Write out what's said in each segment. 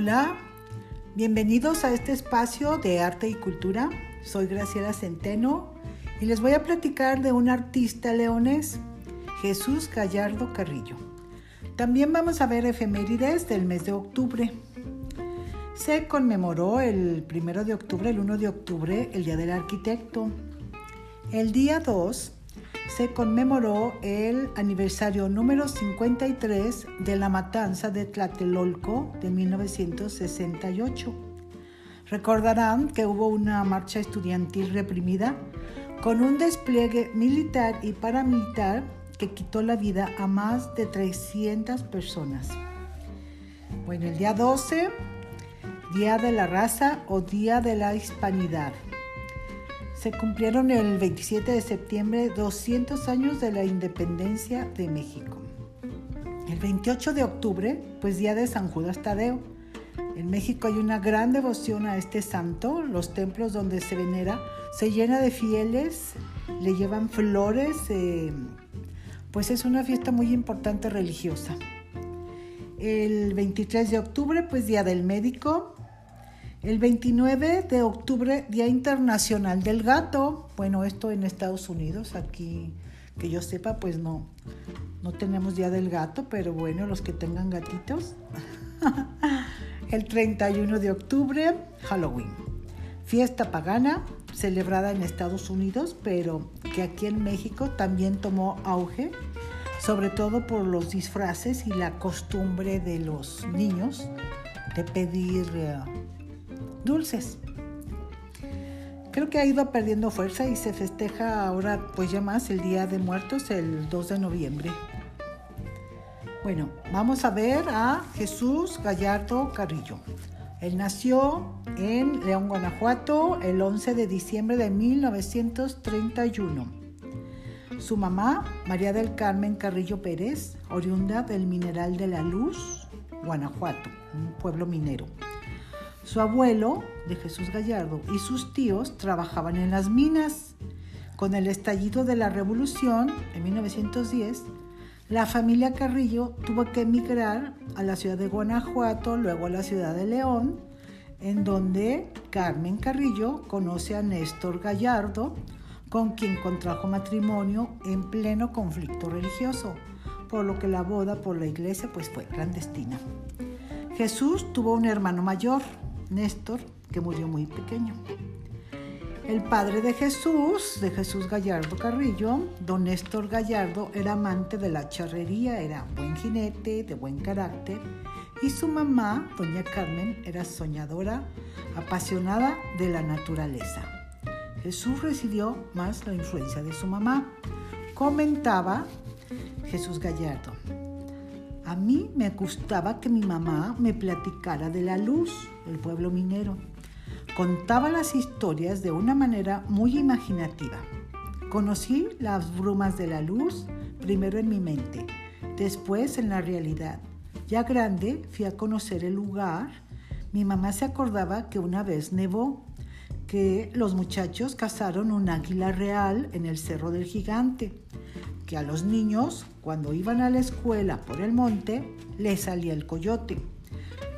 Hola, bienvenidos a este espacio de arte y cultura. Soy Graciela Centeno y les voy a platicar de un artista leonés, Jesús Gallardo Carrillo. También vamos a ver efemérides del mes de octubre. Se conmemoró el 1 de octubre, el 1 de octubre, el Día del Arquitecto. El día 2 se conmemoró el aniversario número 53 de la matanza de Tlatelolco de 1968. Recordarán que hubo una marcha estudiantil reprimida con un despliegue militar y paramilitar que quitó la vida a más de 300 personas. Bueno, el día 12, Día de la Raza o Día de la Hispanidad. Se cumplieron el 27 de septiembre 200 años de la independencia de México. El 28 de octubre, pues Día de San Judas Tadeo. En México hay una gran devoción a este santo. Los templos donde se venera se llena de fieles, le llevan flores, eh, pues es una fiesta muy importante religiosa. El 23 de octubre, pues Día del Médico. El 29 de octubre, Día Internacional del Gato. Bueno, esto en Estados Unidos, aquí que yo sepa, pues no, no tenemos Día del Gato, pero bueno, los que tengan gatitos. El 31 de octubre, Halloween. Fiesta pagana celebrada en Estados Unidos, pero que aquí en México también tomó auge, sobre todo por los disfraces y la costumbre de los niños de pedir eh, dulces. Creo que ha ido perdiendo fuerza y se festeja ahora pues ya más el Día de Muertos el 2 de noviembre. Bueno, vamos a ver a Jesús Gallardo Carrillo. Él nació en León, Guanajuato, el 11 de diciembre de 1931. Su mamá, María del Carmen Carrillo Pérez, oriunda del Mineral de la Luz, Guanajuato, un pueblo minero. Su abuelo, de Jesús Gallardo, y sus tíos trabajaban en las minas. Con el estallido de la revolución, en 1910, la familia Carrillo tuvo que emigrar a la ciudad de Guanajuato, luego a la ciudad de León, en donde Carmen Carrillo conoce a Néstor Gallardo, con quien contrajo matrimonio en pleno conflicto religioso, por lo que la boda por la iglesia pues fue clandestina. Jesús tuvo un hermano mayor, Néstor, que murió muy pequeño. El padre de Jesús, de Jesús Gallardo Carrillo, don Néstor Gallardo, era amante de la charrería, era buen jinete, de buen carácter, y su mamá, doña Carmen, era soñadora, apasionada de la naturaleza. Jesús recibió más la influencia de su mamá. Comentaba Jesús Gallardo. A mí me gustaba que mi mamá me platicara de la luz, el pueblo minero Contaba las historias de una manera muy imaginativa. Conocí las brumas de la luz primero en mi mente, después en la realidad. Ya grande fui a conocer el lugar. Mi mamá se acordaba que una vez nevó, que los muchachos cazaron un águila real en el Cerro del Gigante, que a los niños, cuando iban a la escuela por el monte, les salía el coyote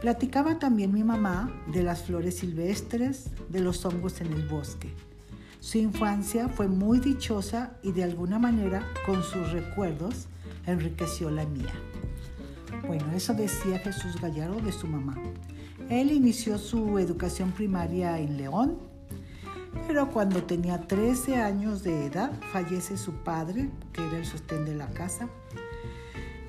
Platicaba también mi mamá de las flores silvestres, de los hongos en el bosque. Su infancia fue muy dichosa y de alguna manera con sus recuerdos enriqueció la mía. Bueno, eso decía Jesús Gallardo de su mamá. Él inició su educación primaria en León, pero cuando tenía 13 años de edad fallece su padre, que era el sostén de la casa.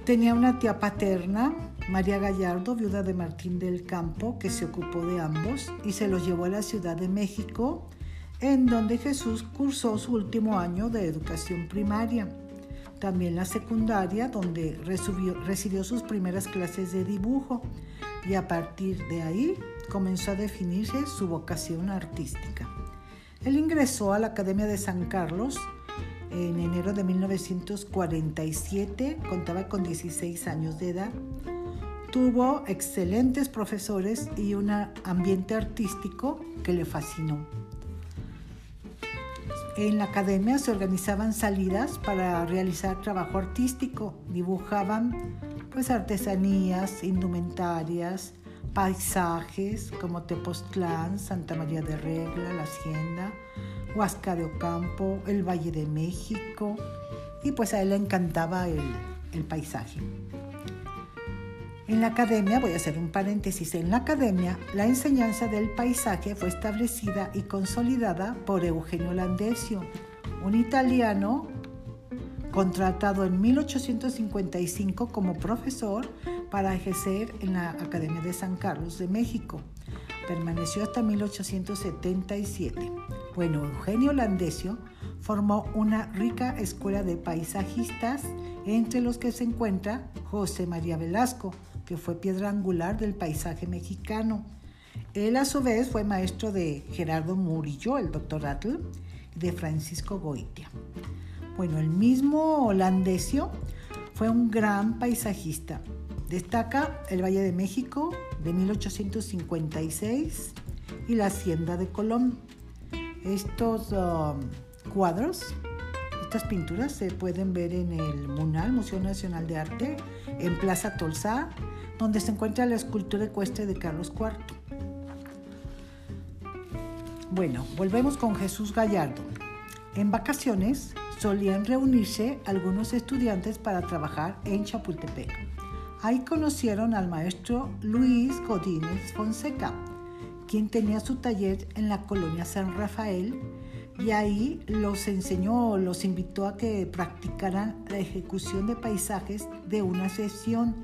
Tenía una tía paterna María Gallardo, viuda de Martín del Campo, que se ocupó de ambos y se los llevó a la Ciudad de México, en donde Jesús cursó su último año de educación primaria. También la secundaria, donde recibió, sus primeras clases de dibujo y a partir de ahí comenzó a definirse su vocación artística. Él ingresó a la Academia de San Carlos en enero de 1947, contaba con 16 años de edad Tuvo excelentes profesores y un ambiente artístico que le fascinó. En la academia se organizaban salidas para realizar trabajo artístico, dibujaban pues artesanías, indumentarias, paisajes como Tepoztlán, Santa María de Regla, La Hacienda, Huasca de Ocampo, el Valle de México, y pues a él le encantaba el, paisaje. En la academia, voy a hacer un paréntesis, en la academia la enseñanza del paisaje fue establecida y consolidada por Eugenio Landesio, un italiano contratado en 1855 como profesor para ejercer en la Academia de San Carlos de México. Permaneció hasta 1877. Bueno, Eugenio Landesio formó una rica escuela de paisajistas, entre los que se encuentra José María Velasco, que fue piedra angular del paisaje mexicano. Él a su vez fue maestro de Gerardo Murillo, el doctor Atl, y de Francisco Goitia. Bueno, el mismo Holandesio fue un gran paisajista. Destaca el Valle de México de 1856 y la Hacienda de Colón. Estos um, cuadros, estas pinturas se pueden ver en el MUNAL, Museo Nacional de Arte, en Plaza Tolsá, donde se encuentra la escultura ecuestre de Carlos IV. Bueno, volvemos con Jesús Gallardo. En vacaciones solían reunirse algunos estudiantes para trabajar en Chapultepec. Ahí conocieron al maestro Luis Godínez Fonseca, quien tenía su taller en la colonia San Rafael y ahí los enseñó, los invitó a que practicaran la ejecución de paisajes de una sesión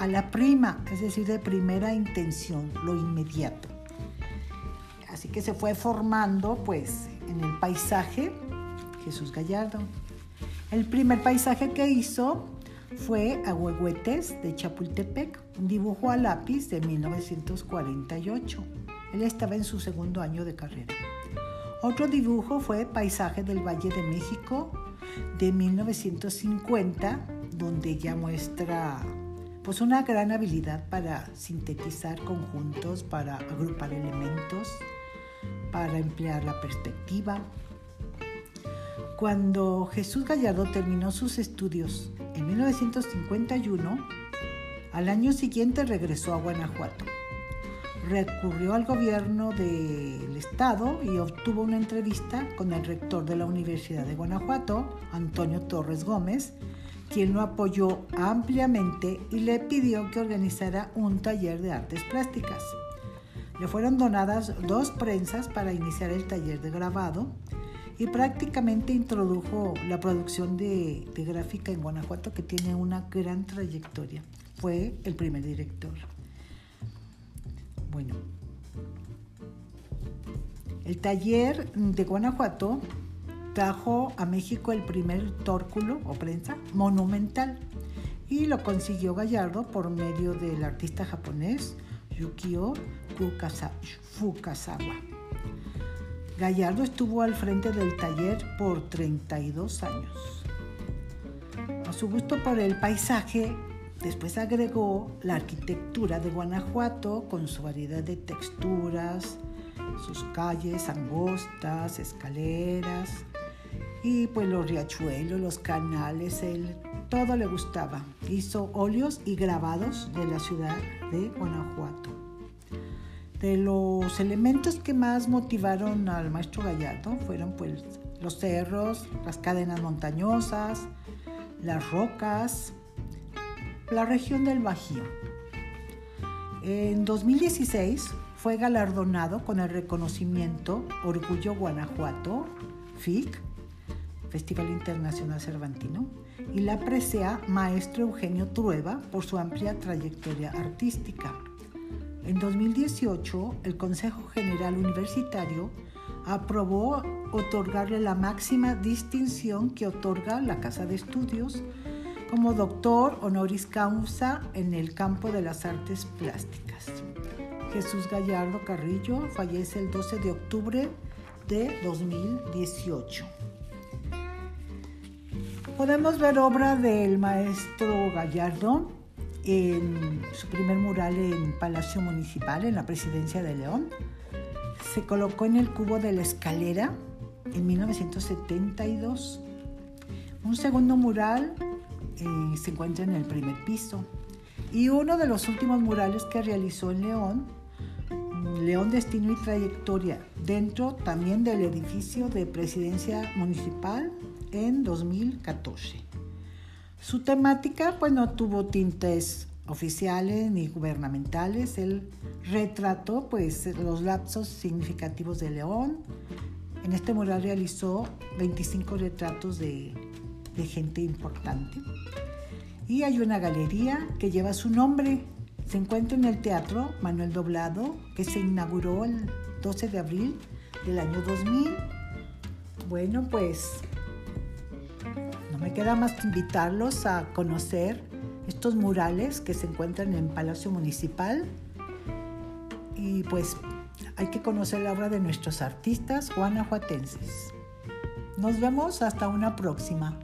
a la prima, es decir, de primera intención, lo inmediato. Así que se fue formando pues en el paisaje Jesús Gallardo. El primer paisaje que hizo fue Agüehuetes de Chapultepec, un dibujo a lápiz de 1948. Él estaba en su segundo año de carrera. Otro dibujo fue Paisaje del Valle de México de 1950, donde ya muestra pues una gran habilidad para sintetizar conjuntos, para agrupar elementos, para emplear la perspectiva, cuando Jesús Gallardo terminó sus estudios en 1951, al año siguiente regresó a Guanajuato. Recurrió al gobierno del estado y obtuvo una entrevista con el rector de la Universidad de Guanajuato, Antonio Torres Gómez, quien lo apoyó ampliamente y le pidió que organizara un taller de artes plásticas. Le fueron donadas dos prensas para iniciar el taller de grabado y prácticamente introdujo la producción de, gráfica en Guanajuato que tiene una gran trayectoria. Fue el primer director. Bueno, el taller de Guanajuato trajo a México el primer tórculo o prensa monumental y lo consiguió Gallardo por medio del artista japonés Yukio Fukasawa. Gallardo estuvo al frente del taller por 32 años. A su gusto por el paisaje, después agregó la arquitectura de Guanajuato con su variedad de texturas, sus calles angostas, escaleras y pues los riachuelos, los canales, él todo le gustaba. Hizo óleos y grabados de la ciudad de Guanajuato. De los elementos que más motivaron al maestro Gallardo fueron pues los cerros, las cadenas montañosas, las rocas, la región del Bajío. En 2016 fue galardonado con el reconocimiento Orgullo Guanajuato, FIC, Festival Internacional Cervantino, y la presea Maestro Eugenio Trueba por su amplia trayectoria artística. En 2018, el Consejo General Universitario aprobó otorgarle la máxima distinción que otorga la Casa de Estudios como doctor honoris causa en el campo de las artes plásticas. Jesús Gallardo Carrillo fallece el 12 de octubre de 2018. Podemos ver obra del maestro Gallardo en su primer mural en Palacio Municipal, en la Presidencia de León. Se colocó en el cubo de la escalera en 1972. Un segundo mural eh, se encuentra en el primer piso. Y uno de los últimos murales que realizó en León, León Destino y Trayectoria, dentro también del edificio de Presidencia Municipal en 2014. Su temática pues no tuvo tintes oficiales ni gubernamentales. Él retrató pues los lapsos significativos de León. En este mural realizó 25 retratos de, gente importante. Y hay una galería que lleva su nombre. Se encuentra en el Teatro Manuel Doblado, que se inauguró el 12 de abril del año 2000. Bueno, pues queda más que invitarlos a conocer estos murales que se encuentran en Palacio Municipal. Y pues hay que conocer la obra de nuestros artistas guanajuatenses. Nos vemos hasta una próxima.